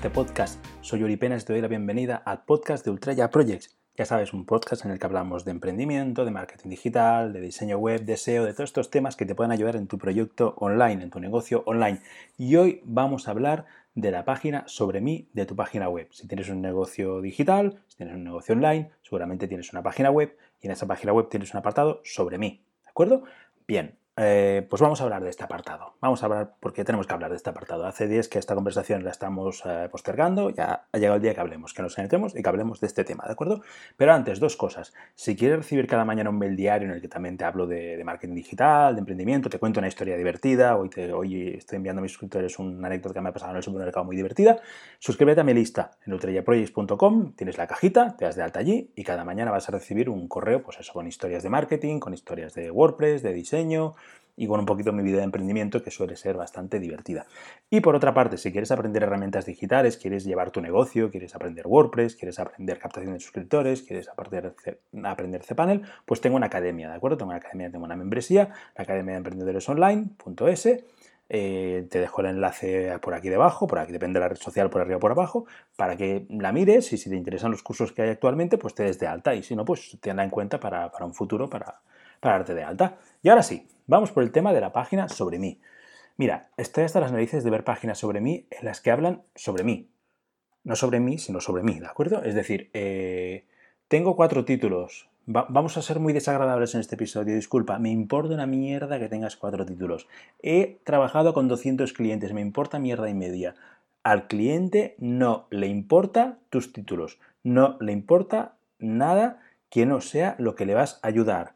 este podcast. Soy Uri Penas y te doy la bienvenida al podcast de Ultraya Projects. Ya sabes, un podcast en el que hablamos de emprendimiento, de marketing digital, de diseño web, de SEO, de todos estos temas que te pueden ayudar en tu proyecto online, en tu negocio online. Y hoy vamos a hablar de la página sobre mí de tu página web. Si tienes un negocio digital, si tienes un negocio online, seguramente tienes una página web y en esa página web tienes un apartado sobre mí. ¿De acuerdo? Bien, eh, pues vamos a hablar de este apartado. Vamos a hablar, porque tenemos que hablar de este apartado. Hace días que esta conversación la estamos eh, postergando, ya ha llegado el día que hablemos, que nos entremos y que hablemos de este tema, ¿de acuerdo? Pero antes, dos cosas. Si quieres recibir cada mañana un mail diario en el que también te hablo de, marketing digital, de emprendimiento, te cuento una historia divertida, hoy, te, estoy enviando a mis suscriptores una anécdota que me ha pasado en el supermercado muy divertida, suscríbete a mi lista en ultrayaprojects.com, tienes la cajita, te das de alta allí y cada mañana vas a recibir un correo, pues eso, con historias de marketing, con historias de WordPress, de diseño, y con un poquito mi vida de emprendimiento que suele ser bastante divertida. Y por otra parte, si quieres aprender herramientas digitales, quieres llevar tu negocio, quieres aprender WordPress, quieres aprender captación de suscriptores, quieres aprender, aprender cPanel, pues tengo una academia, ¿de acuerdo? Tengo una academia, tengo una membresía, la Academia de Emprendedores Online.es. Eh, te dejo el enlace por aquí debajo, por aquí depende de la red social, por arriba o por abajo, para que la mires y si te interesan los cursos que hay actualmente, pues te des de alta y si no, pues tenla en cuenta para, un futuro, para, para darte de alta. Y ahora sí, Vamos por el tema de la página sobre mí. Mira, estoy hasta las narices de ver páginas sobre mí en las que hablan sobre mí. No sobre mí, sino sobre mí, ¿de acuerdo? Es decir, eh, tengo cuatro títulos. vamos a ser muy desagradables en este episodio, disculpa. Me importa una mierda que tengas cuatro títulos. He trabajado con 200 clientes, me importa mierda y media. Al cliente no le importa tus títulos, no le importa nada que no sea lo que le vas a ayudar.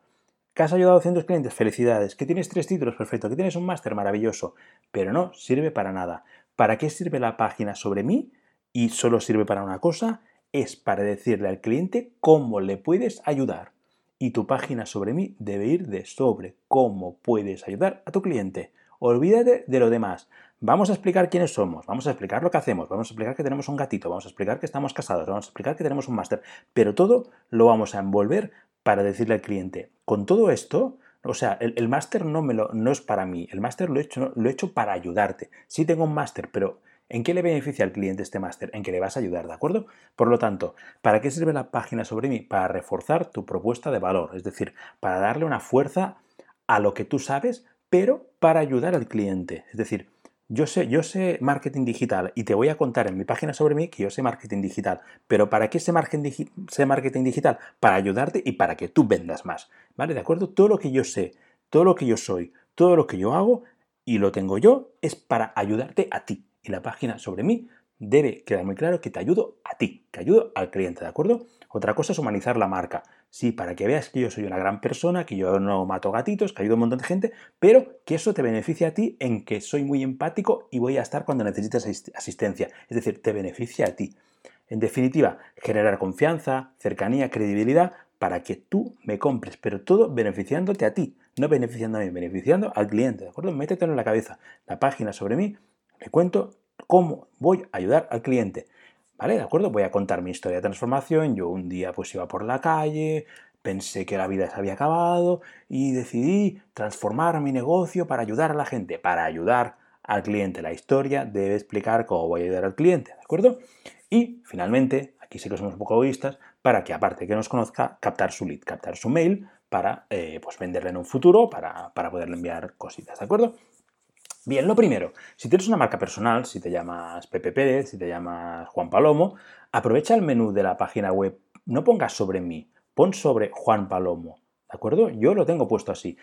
¿Que has ayudado a 200 clientes? Felicidades. ¿Que tienes tres títulos? Perfecto. ¿Que tienes un máster? Maravilloso. Pero no sirve para nada. ¿Para qué sirve la página sobre mí? Y solo sirve para una cosa. Es para decirle al cliente cómo le puedes ayudar. Y tu página sobre mí debe ir de sobre cómo puedes ayudar a tu cliente. Olvídate de lo demás. Vamos a explicar quiénes somos, vamos a explicar lo que hacemos, vamos a explicar que tenemos un gatito, vamos a explicar que estamos casados, vamos a explicar que tenemos un máster, pero todo lo vamos a envolver para decirle al cliente, con todo esto, o sea, el, máster no, me lo, es para mí, el máster lo he, hecho, lo he hecho para ayudarte. Sí tengo un máster, pero ¿en qué le beneficia al cliente este máster? En que le vas a ayudar, ¿de acuerdo? Por lo tanto, ¿para qué sirve la página sobre mí? Para reforzar tu propuesta de valor, es decir, para darle una fuerza a lo que tú sabes, pero para ayudar al cliente. Es decir, yo sé, yo sé marketing digital y te voy a contar en mi página sobre mí que yo sé marketing digital. Pero ¿para qué sé marketing, sé marketing digital? Para ayudarte y para que tú vendas más. ¿Vale? ¿De acuerdo? Todo lo que yo sé, todo lo que yo soy, todo lo que yo hago y lo tengo yo es para ayudarte a ti. Y la página sobre mí debe quedar muy claro que te ayudo a ti, que ayudo al cliente, ¿de acuerdo? Otra cosa es humanizar la marca. Sí, para que veas que yo soy una gran persona, que yo no mato gatitos, que ayudo a un montón de gente, pero que eso te beneficia a ti en que soy muy empático y voy a estar cuando necesites asistencia. Es decir, te beneficia a ti. En definitiva, generar confianza, cercanía, credibilidad para que tú me compres, pero todo beneficiándote a ti, no beneficiando a mí, beneficiando al cliente, ¿de acuerdo? Métetelo en la cabeza. La página sobre mí, le cuento cómo voy a ayudar al cliente. ¿Vale? ¿De acuerdo? Voy a contar mi historia de transformación. Yo un día pues iba por la calle, pensé que la vida se había acabado y decidí transformar mi negocio para ayudar a la gente, para ayudar al cliente. La historia debe explicar cómo voy a ayudar al cliente, ¿de acuerdo? Y finalmente, aquí sí que somos un poco egoístas, para que aparte que nos conozca, captar su lead, captar su mail para eh, pues venderle en un futuro, para, para poderle enviar cositas, ¿de acuerdo? Bien, lo primero, si tienes una marca personal, si te llamas Pepe Pérez, si te llamas Juan Palomo, aprovecha el menú de la página web, no pongas sobre mí, pon sobre Juan Palomo, ¿de acuerdo? Yo lo tengo puesto así.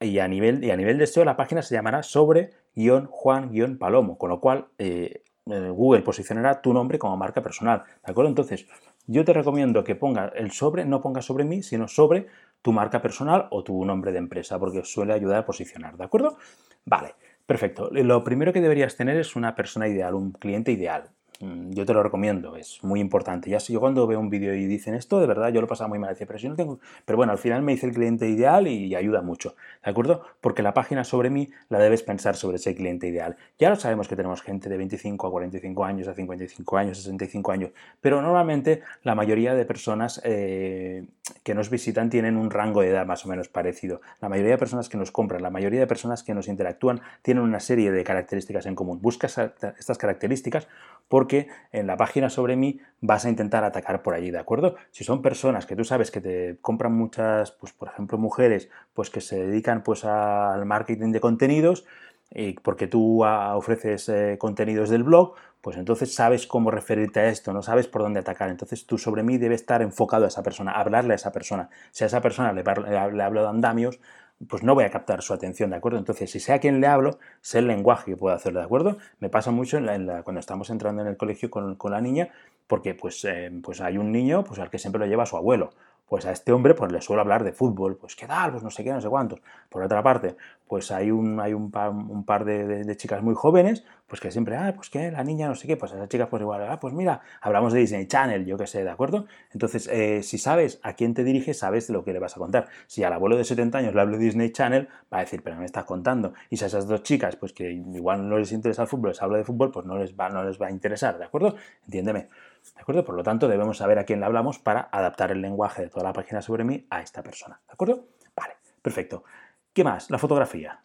Y a nivel, y a nivel de SEO la página se llamará sobre guion Juan guion Palomo, con lo cual eh, Google posicionará tu nombre como marca personal, ¿de acuerdo? Entonces, yo te recomiendo que ponga el sobre, no pongas sobre mí, sino sobre tu marca personal o tu nombre de empresa, porque suele ayudar a posicionar, ¿de acuerdo? Vale. Perfecto. Lo primero que deberías tener es una persona ideal, un cliente ideal. Mm, yo te lo recomiendo, es muy importante. Ya yo cuando veo un vídeo y dicen esto, de verdad yo lo pasaba muy mal, decía, pero si no tengo... Pero bueno, al final me dice el cliente ideal y ayuda mucho, ¿de acuerdo? Porque la página sobre mí la debes pensar sobre ese cliente ideal. Ya lo sabemos que tenemos gente de 25 a 45 años, a 55 años, a 65 años, pero normalmente la mayoría de personas eh, que nos visitan tienen un rango de edad más o menos parecido. La mayoría de personas que nos compran, la mayoría de personas que nos interactúan tienen una serie de características en común. Busca estas características porque en la página sobre mí vas a intentar atacar por allí, ¿de acuerdo? Si son personas que tú sabes que te compran muchas, pues por ejemplo mujeres, pues que se dedican pues al marketing de contenidos, y porque tú ofreces eh, contenidos del blog, pues entonces sabes cómo referirte a esto, no sabes por dónde atacar. Entonces tú sobre mí debe estar enfocado a esa persona, hablarle a esa persona. Si a esa persona le, le hablo de andamios, pues no voy a captar su atención, ¿de acuerdo? Entonces, si sé a le hablo, sé el lenguaje que puedo hacerlo, ¿de acuerdo? Me pasa mucho en la, cuando estamos entrando en el colegio con, la niña, porque pues, eh, pues hay un niño pues, al que siempre lo lleva su abuelo, pues a este hombre pues le suelo hablar de fútbol, pues qué tal, pues no sé qué, no sé cuántos. Por otra parte, pues hay un, hay un, par, de, chicas muy jóvenes, pues que siempre, ah, pues qué, la niña no sé qué, pues a esas chicas pues igual, ah, pues mira, hablamos de Disney Channel, yo qué sé, ¿de acuerdo? Entonces, eh, si sabes a quién te diriges, sabes lo que le vas a contar. Si al abuelo de 70 años le hablo de Disney Channel, va a decir, pero me estás contando. Y si a esas dos chicas, pues que igual no les interesa el fútbol, les hablo de fútbol, pues no les va, no les va a interesar, ¿de acuerdo? Entiéndeme. ¿De acuerdo? Por lo tanto, debemos saber a quién le hablamos para adaptar el lenguaje de toda la página sobre mí a esta persona. ¿De acuerdo? Vale, perfecto. ¿Qué más? La fotografía.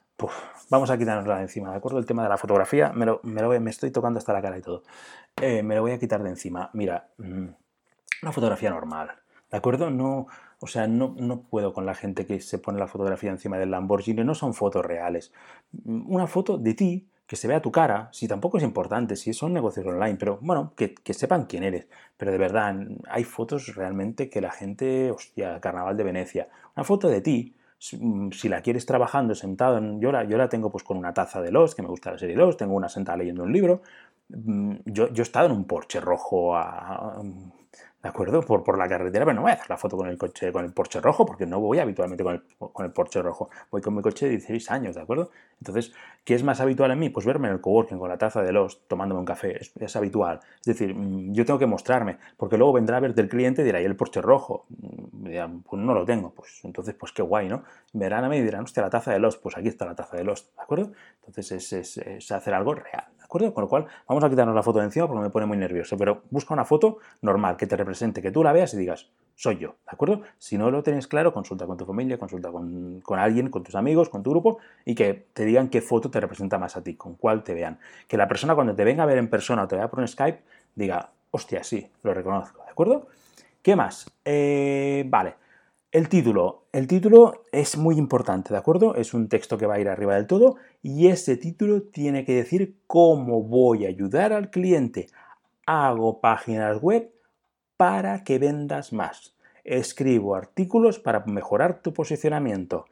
vamos a quitarnosla de encima, ¿de acuerdo? El tema de la fotografía, me, lo, me, estoy tocando hasta la cara y todo. Eh, me lo voy a quitar de encima. Mira, mm, una fotografía normal, ¿de acuerdo? No, o sea, no, no, puedo con la gente que se pone la fotografía encima del Lamborghini, no son fotos reales. Mm, una foto de ti que se vea tu cara, si tampoco es importante, si son negocios online, pero bueno, que, sepan quién eres. Pero de verdad, hay fotos realmente que la gente, hostia, Carnaval de Venecia, una foto de ti, si, mm, la quieres trabajando sentado, en, yo, la, yo la tengo pues con una taza de Lost, que me gusta la serie Lost, tengo una sentada leyendo un libro, mm, yo, yo he estado en un Porsche rojo a ¿de acuerdo? Por, por la carretera, pero no voy a hacer la foto con el coche, con el Porsche rojo, porque no voy habitualmente con el, con el Porsche rojo. Voy con mi coche de 16 años, ¿de acuerdo? Entonces, ¿qué es más habitual en mí? Pues verme en el coworking con la taza de los, tomándome un café, es, habitual. Es decir, mm, yo tengo que mostrarme, porque luego vendrá a verte el cliente y dirá, ¿y el Porsche rojo? Mm, dirán, pues no lo tengo, pues entonces, pues qué guay, ¿no? Verán a mí y dirán, hostia, la taza de los, pues aquí está la taza de los, ¿de acuerdo? Entonces es, es, es hacer algo real, acuerdo? Con lo cual, vamos a quitarnos la foto de encima porque me pone muy nervioso, pero busca una foto normal que te represente, que tú la veas y digas, soy yo, ¿de acuerdo? Si no lo tienes claro, consulta con tu familia, consulta con, alguien, con tus amigos, con tu grupo y que te digan qué foto te representa más a ti, con cuál te vean. Que la persona cuando te venga a ver en persona o te vea por un Skype diga, hostia, sí, lo reconozco, ¿de acuerdo? ¿Qué más? Eh, vale, el título. El título es muy importante, ¿de acuerdo? Es un texto que va a ir arriba del todo y ese título tiene que decir cómo voy a ayudar al cliente. Hago páginas web para que vendas más. Escribo artículos para mejorar tu posicionamiento.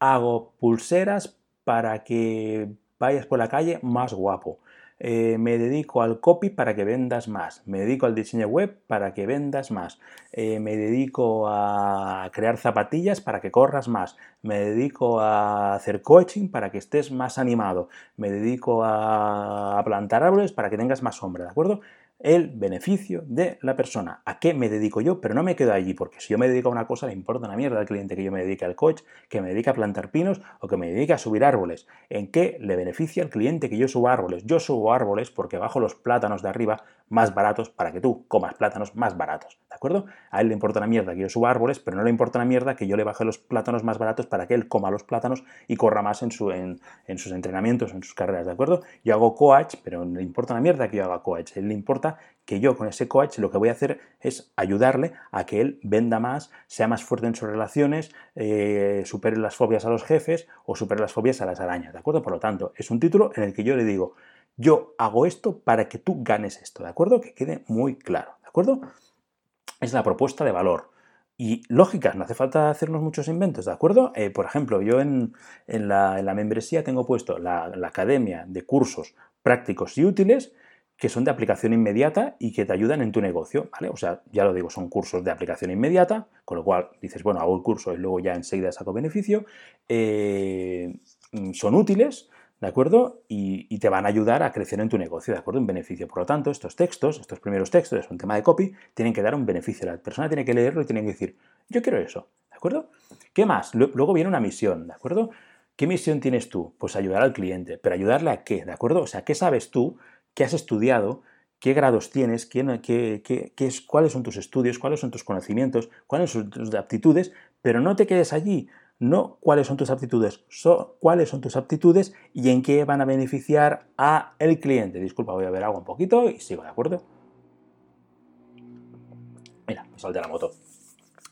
Hago pulseras para que vayas por la calle más guapo. Eh, me dedico al copy para que vendas más, me dedico al diseño web para que vendas más, eh, me dedico a crear zapatillas para que corras más, me dedico a hacer coaching para que estés más animado, me dedico a plantar árboles para que tengas más sombra, ¿de acuerdo? El beneficio de la persona. ¿A qué me dedico yo? Pero no me quedo allí, porque si yo me dedico a una cosa, le importa una mierda al cliente que yo me dedique al coach, que me dedique a plantar pinos o que me dedique a subir árboles. ¿En qué le beneficia al cliente que yo suba árboles? Yo subo árboles porque bajo los plátanos de arriba más baratos para que tú comas plátanos más baratos, ¿de acuerdo? A él le importa una mierda que yo suba árboles, pero no le importa una mierda que yo le baje los plátanos más baratos para que él coma los plátanos y corra más en, su, en, sus entrenamientos, en sus carreras, ¿de acuerdo? Yo hago coach, pero no le importa una mierda que yo haga coach, él le importa que yo con ese coach lo que voy a hacer es ayudarle a que él venda más, sea más fuerte en sus relaciones, eh, supere las fobias a los jefes o supere las fobias a las arañas, ¿de acuerdo? Por lo tanto, es un título en el que yo le digo, yo hago esto para que tú ganes esto, ¿de acuerdo? Que quede muy claro, ¿de acuerdo? Es la propuesta de valor. Y lógicas, no hace falta hacernos muchos inventos, ¿de acuerdo? Eh, por ejemplo, yo en, la, membresía tengo puesto la, academia de cursos prácticos y útiles que son de aplicación inmediata y que te ayudan en tu negocio, ¿vale? O sea, ya lo digo, son cursos de aplicación inmediata, con lo cual dices, bueno, hago el curso y luego ya enseguida saco beneficio. Eh, son útiles, ¿de acuerdo? Y, y, te van a ayudar a crecer en tu negocio, ¿de acuerdo? Un beneficio. Por lo tanto, estos textos, estos primeros textos, es un tema de copy, tienen que dar un beneficio. La persona tiene que leerlo y tiene que decir, yo quiero eso, ¿de acuerdo? ¿Qué más? Luego viene una misión, ¿de acuerdo? ¿Qué misión tienes tú? Pues ayudar al cliente, pero ayudarle a qué, ¿de acuerdo? O sea, ¿qué sabes tú? ¿Qué has estudiado? ¿Qué grados tienes? ¿Qué, qué, qué, es, ¿Cuáles son tus estudios? ¿Cuáles son tus conocimientos? ¿Cuáles son tus aptitudes? Pero no te quedes allí. No cuáles son tus aptitudes, cuáles son tus aptitudes y en qué van a beneficiar a el cliente. Disculpa, voy a ver agua un poquito y sigo, ¿de acuerdo? Mira, me de la moto.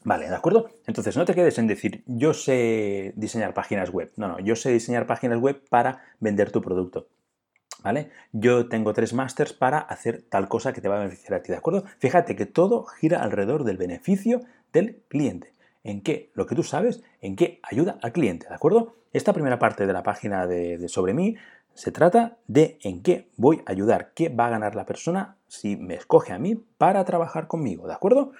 Vale, ¿de acuerdo? Entonces no te quedes en decir, yo sé diseñar páginas web. No, no, yo sé diseñar páginas web para vender tu producto. ¿Vale? Yo tengo tres másters para hacer tal cosa que te va a beneficiar a ti, ¿de acuerdo? Fíjate que todo gira alrededor del beneficio del cliente. ¿En qué? Lo que tú sabes, en qué ayuda al cliente, ¿de acuerdo? Esta primera parte de la página de, sobre mí se trata de en qué voy a ayudar, qué va a ganar la persona si me escoge a mí para trabajar conmigo, ¿de acuerdo?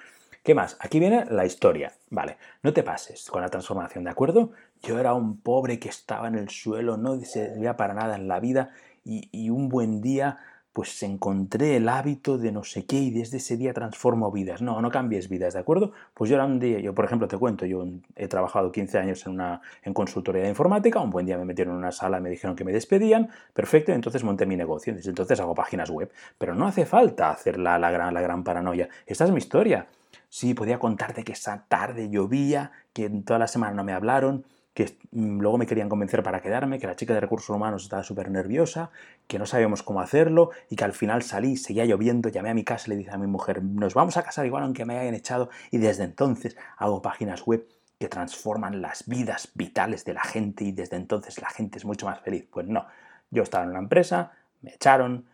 ¿Qué más? Aquí viene la historia. Vale, no te pases con la transformación, ¿de acuerdo? Yo era un pobre que estaba en el suelo, no servía para nada en la vida y, y un buen día pues encontré el hábito de no sé qué y desde ese día transformo vidas. No, no cambies vidas, ¿de acuerdo? Pues yo era un día, yo por ejemplo te cuento, yo he trabajado 15 años en una en consultoría de informática, un buen día me metieron en una sala y me dijeron que me despedían, perfecto, entonces monté mi negocio, desde entonces hago páginas web, pero no hace falta hacer la, la, gran, la gran paranoia, esta es mi historia. Sí, podía contarte que esa tarde llovía, que toda la semana no me hablaron, que mm, luego me querían convencer para quedarme, que la chica de recursos humanos estaba súper nerviosa, que no sabíamos cómo hacerlo y que al final salí, seguía lloviendo, llamé a mi casa y le dije a mi mujer, nos vamos a casar igual aunque me hayan echado y desde entonces hago páginas web que transforman las vidas vitales de la gente y desde entonces la gente es mucho más feliz. Pues no, yo estaba en una empresa, me echaron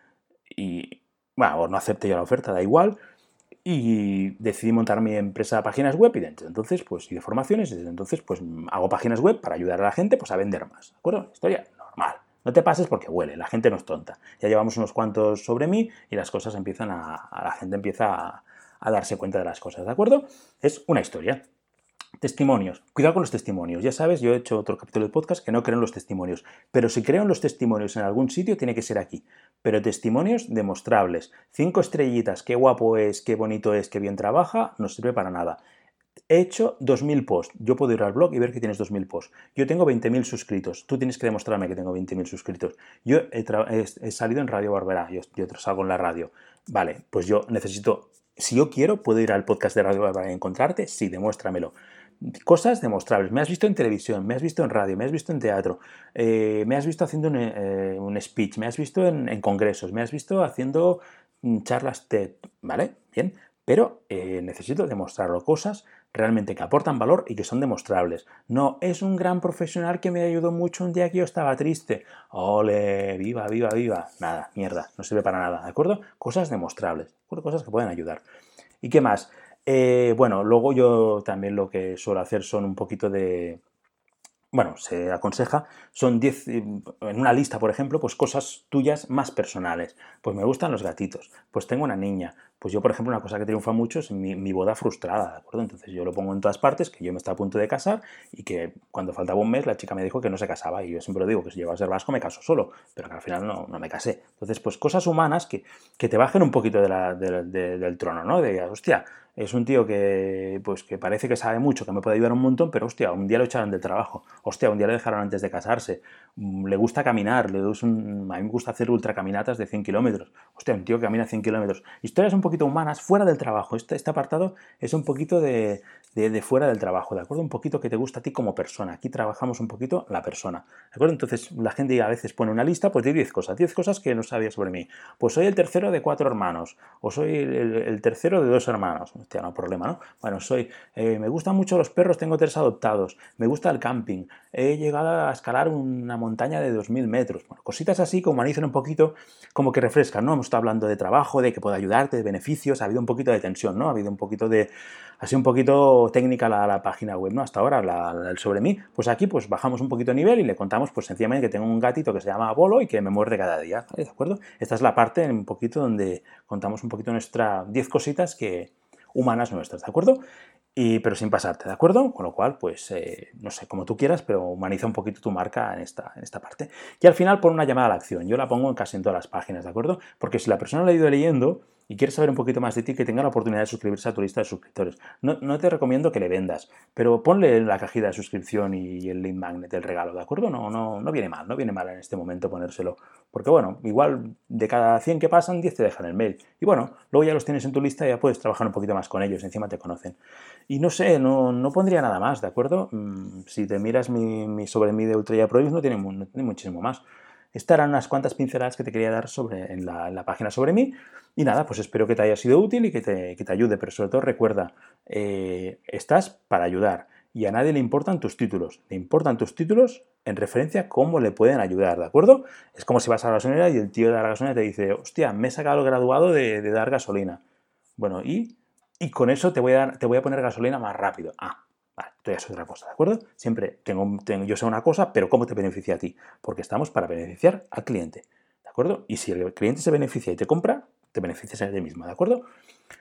y, bueno, no acepté yo la oferta, da igual, y decidí montar mi empresa de páginas web y desde entonces pues y de formaciones y desde entonces pues hago páginas web para ayudar a la gente pues a vender más, ¿de acuerdo? Historia normal. No te pases porque huele, la gente no es tonta. Ya llevamos unos cuantos sobre mí y las cosas empiezan a, a la gente empieza a, a darse cuenta de las cosas, ¿de acuerdo? Es una historia. Testimonios. Cuidado con los testimonios. Ya sabes, yo he hecho otro capítulo de podcast que no creo en los testimonios. Pero si creo en los testimonios en algún sitio, tiene que ser aquí. Pero testimonios demostrables. Cinco estrellitas, qué guapo es, qué bonito es, qué bien trabaja, no sirve para nada. He hecho 2.000 posts. Yo puedo ir al blog y ver que tienes 2.000 posts. Yo tengo 20.000 suscritos. Tú tienes que demostrarme que tengo 20.000 suscritos. Yo he, salido en Radio Barbera. Yo, yo salgo en la radio. Vale, pues yo necesito... Si yo quiero, puedo ir al podcast de Radio Barbera y encontrarte. Sí, demuéstramelo cosas demostrables. Me has visto en televisión, me has visto en radio, me has visto en teatro, eh, me has visto haciendo eh, un, speech, me has visto en, congresos, me has visto haciendo mm, charlas TED, ¿vale? Bien, pero eh, necesito demostrarlo, cosas realmente que aportan valor y que son demostrables. No, es un gran profesional que me ayudó mucho un día que yo estaba triste. Ole, viva, viva, viva. Nada, mierda, no sirve para nada, ¿de acuerdo? Cosas demostrables, cosas que pueden ayudar. ¿Y qué más? Eh, bueno, luego yo también lo que suelo hacer son un poquito de, bueno, se aconseja, son 10, en una lista, por ejemplo, pues cosas tuyas más personales. Pues me gustan los gatitos, pues tengo una niña. Pues yo, por ejemplo, una cosa que triunfa mucho es mi, boda frustrada, ¿de acuerdo? Entonces yo lo pongo en todas partes, que yo me estaba a punto de casar y que cuando faltaba un mes la chica me dijo que no se casaba. Y yo siempre lo digo, que si llego a ser vasco me caso solo, pero que al final no, no me casé. Entonces, pues cosas humanas que, que te bajen un poquito del trono, ¿no? De, hostia, es un tío que, pues, que parece que sabe mucho, que me puede ayudar un montón, pero hostia, un día lo echaron del trabajo, hostia, un día lo dejaron antes de casarse, mm, le gusta caminar, le a mí me gusta hacer ultracaminatas de 100 kilómetros, hostia, un tío que camina 100 kilómetros. Historias un poquito humanas, fuera del trabajo. Este, este apartado es un poquito de, de, fuera del trabajo, ¿de acuerdo? Un poquito que te gusta a ti como persona. Aquí trabajamos un poquito la persona, ¿de acuerdo? Entonces la gente a veces pone una lista pues de 10 cosas, 10 cosas que no sabía sobre mí. Pues soy el tercero de cuatro hermanos, o soy el, tercero de dos hermanos. Hostia, no problema, ¿no? Bueno, soy, eh, me gustan mucho los perros, tengo tres adoptados, me gusta el camping, he llegado a escalar una montaña de 2.000 metros. Bueno, cositas así que humanizan un poquito, como que refrescan, ¿no? Hemos estado hablando de trabajo, de que pueda ayudarte, de beneficios, ha habido un poquito de tensión, ¿no? Ha habido un poquito de, así un poquito técnica la, página web, ¿no? Hasta ahora, la, sobre mí. Pues aquí, pues bajamos un poquito de nivel y le contamos, pues sencillamente que tengo un gatito que se llama Bolo y que me muerde cada día, ¿de acuerdo? Esta es la parte un poquito donde contamos un poquito nuestra 10 cositas que humanas nuestras, ¿de acuerdo? y, pero sin pasarte, ¿de acuerdo? Con lo cual, pues, eh, no sé, como tú quieras, pero humaniza un poquito tu marca en esta, en esta parte. Y al final pon una llamada a la acción. Yo la pongo en casi en todas las páginas, ¿de acuerdo? Porque si la persona la ha ido leyendo y quieres saber un poquito más de ti, que tenga la oportunidad de suscribirse a tu lista de suscriptores. No, te recomiendo que le vendas, pero ponle la cajita de suscripción y el link magnet del regalo, ¿de acuerdo? No, no, no viene mal, no viene mal en este momento ponérselo. Porque bueno, igual de cada 100 que pasan, 10 te dejan el mail. Y bueno, luego ya los tienes en tu lista y ya puedes trabajar un poquito más con ellos, encima te conocen. Y no sé, no, no pondría nada más, ¿de acuerdo? Mm, si te miras mi, sobre mí de Ultra Projects, no tiene, no tiene muchísimo más. Estas eran unas cuantas pinceladas que te quería dar sobre, en, la, página sobre mí. Y nada, pues espero que te haya sido útil y que te, que te ayude, pero sobre todo recuerda, eh, estás para ayudar y a nadie le importan tus títulos. Le importan tus títulos en referencia a cómo le pueden ayudar, ¿de acuerdo? Es como si vas a la gasolinera y el tío de la gasolina te dice, hostia, me he sacado el graduado de, dar gasolina. Bueno, ¿y? Y con eso te voy, a te voy a poner gasolina más rápido. Ah, Es otra cosa, ¿de acuerdo? Siempre tengo, yo sé una cosa, pero ¿cómo te beneficia a ti? Porque estamos para beneficiar al cliente, ¿de acuerdo? Y si el cliente se beneficia y te compra, te beneficias a ti mismo, ¿de acuerdo?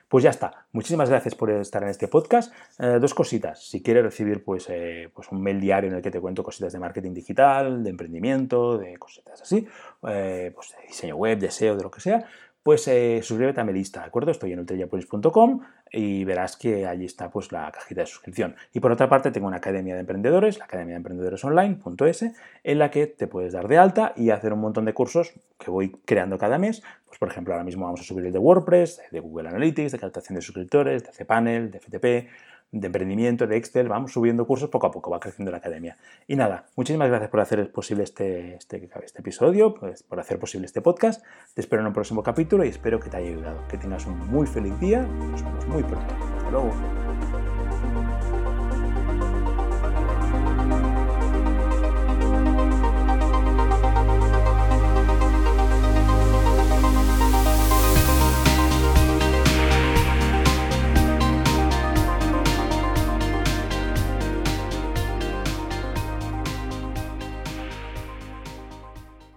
Pues ya está. Muchísimas gracias por estar en este podcast. Eh, dos cositas. Si quieres recibir pues, eh, pues un mail diario en el que te cuento cositas de marketing digital, de emprendimiento, de cositas así, eh, pues de diseño web, de SEO, de lo que sea, pues suscríbete a mi lista, ¿de acuerdo? Estoy en ultrayapolis.com y verás que allí está pues la cajita de suscripción. Y por otra parte tengo una academia de emprendedores, la academia de emprendedores online.es, en la que te puedes dar de alta y hacer un montón de cursos que voy creando cada mes. Pues por ejemplo ahora mismo vamos a subir el de WordPress, de Google Analytics, de captación de suscriptores, de cPanel, de FTP, de emprendimiento, de Excel, vamos subiendo cursos poco a poco, va creciendo la academia. Y nada, muchísimas gracias por hacer posible este, este, este episodio, pues, por hacer posible este podcast. Te espero en un próximo capítulo y espero que te haya ayudado. Que tengas un muy feliz día. Nos vemos muy pronto. Hasta luego.